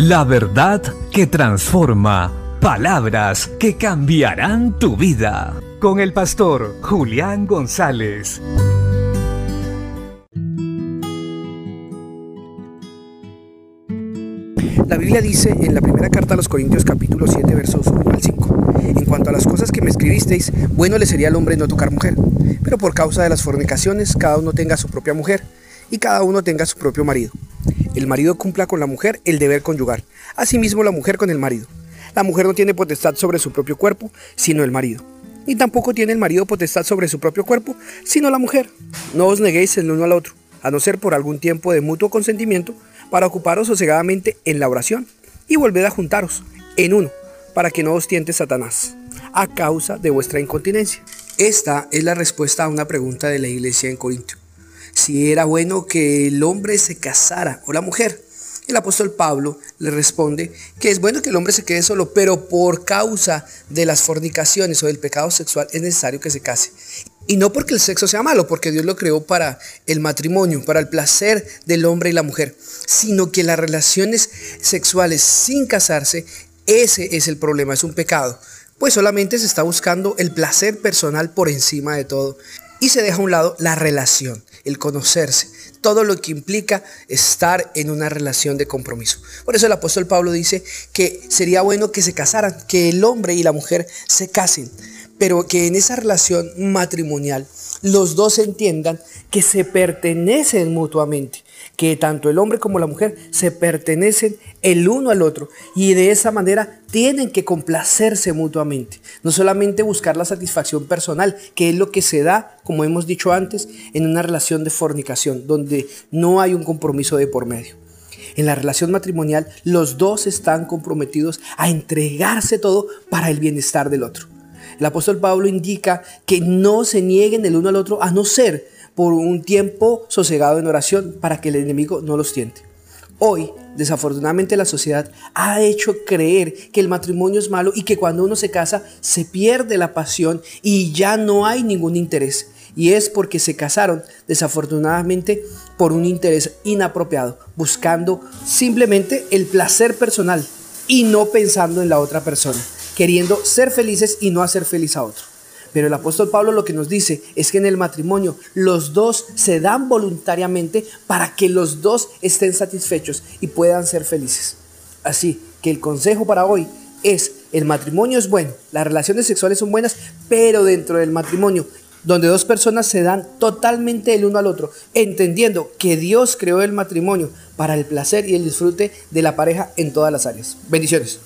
La verdad que transforma. Palabras que cambiarán tu vida. Con el pastor Julián González. La Biblia dice en la primera carta a los Corintios capítulo 7 versos 1 al 5, en cuanto a las cosas que me escribisteis, bueno le sería al hombre no tocar mujer, pero por causa de las fornicaciones cada uno tenga su propia mujer y cada uno tenga su propio marido. El marido cumpla con la mujer el deber conyugal, asimismo la mujer con el marido. La mujer no tiene potestad sobre su propio cuerpo, sino el marido. Ni tampoco tiene el marido potestad sobre su propio cuerpo, sino la mujer. No os neguéis el uno al otro, a no ser por algún tiempo de mutuo consentimiento, para ocuparos sosegadamente en la oración, y volved a juntaros en uno, para que no os tiente Satanás, a causa de vuestra incontinencia. Esta es la respuesta a una pregunta de la iglesia en Corinto. Si era bueno que el hombre se casara o la mujer. El apóstol Pablo le responde que es bueno que el hombre se quede solo, pero por causa de las fornicaciones o del pecado sexual es necesario que se case. Y no porque el sexo sea malo, porque Dios lo creó para el matrimonio, para el placer del hombre y la mujer, sino que las relaciones sexuales sin casarse, ese es el problema, es un pecado. Pues solamente se está buscando el placer personal por encima de todo. Y se deja a un lado la relación, el conocerse, todo lo que implica estar en una relación de compromiso. Por eso el apóstol Pablo dice que sería bueno que se casaran, que el hombre y la mujer se casen pero que en esa relación matrimonial los dos entiendan que se pertenecen mutuamente, que tanto el hombre como la mujer se pertenecen el uno al otro y de esa manera tienen que complacerse mutuamente, no solamente buscar la satisfacción personal, que es lo que se da, como hemos dicho antes, en una relación de fornicación, donde no hay un compromiso de por medio. En la relación matrimonial, los dos están comprometidos a entregarse todo para el bienestar del otro. El apóstol Pablo indica que no se nieguen el uno al otro a no ser por un tiempo sosegado en oración para que el enemigo no los tiente. Hoy, desafortunadamente, la sociedad ha hecho creer que el matrimonio es malo y que cuando uno se casa se pierde la pasión y ya no hay ningún interés. Y es porque se casaron, desafortunadamente, por un interés inapropiado, buscando simplemente el placer personal y no pensando en la otra persona queriendo ser felices y no hacer feliz a otro. Pero el apóstol Pablo lo que nos dice es que en el matrimonio los dos se dan voluntariamente para que los dos estén satisfechos y puedan ser felices. Así que el consejo para hoy es, el matrimonio es bueno, las relaciones sexuales son buenas, pero dentro del matrimonio, donde dos personas se dan totalmente el uno al otro, entendiendo que Dios creó el matrimonio para el placer y el disfrute de la pareja en todas las áreas. Bendiciones.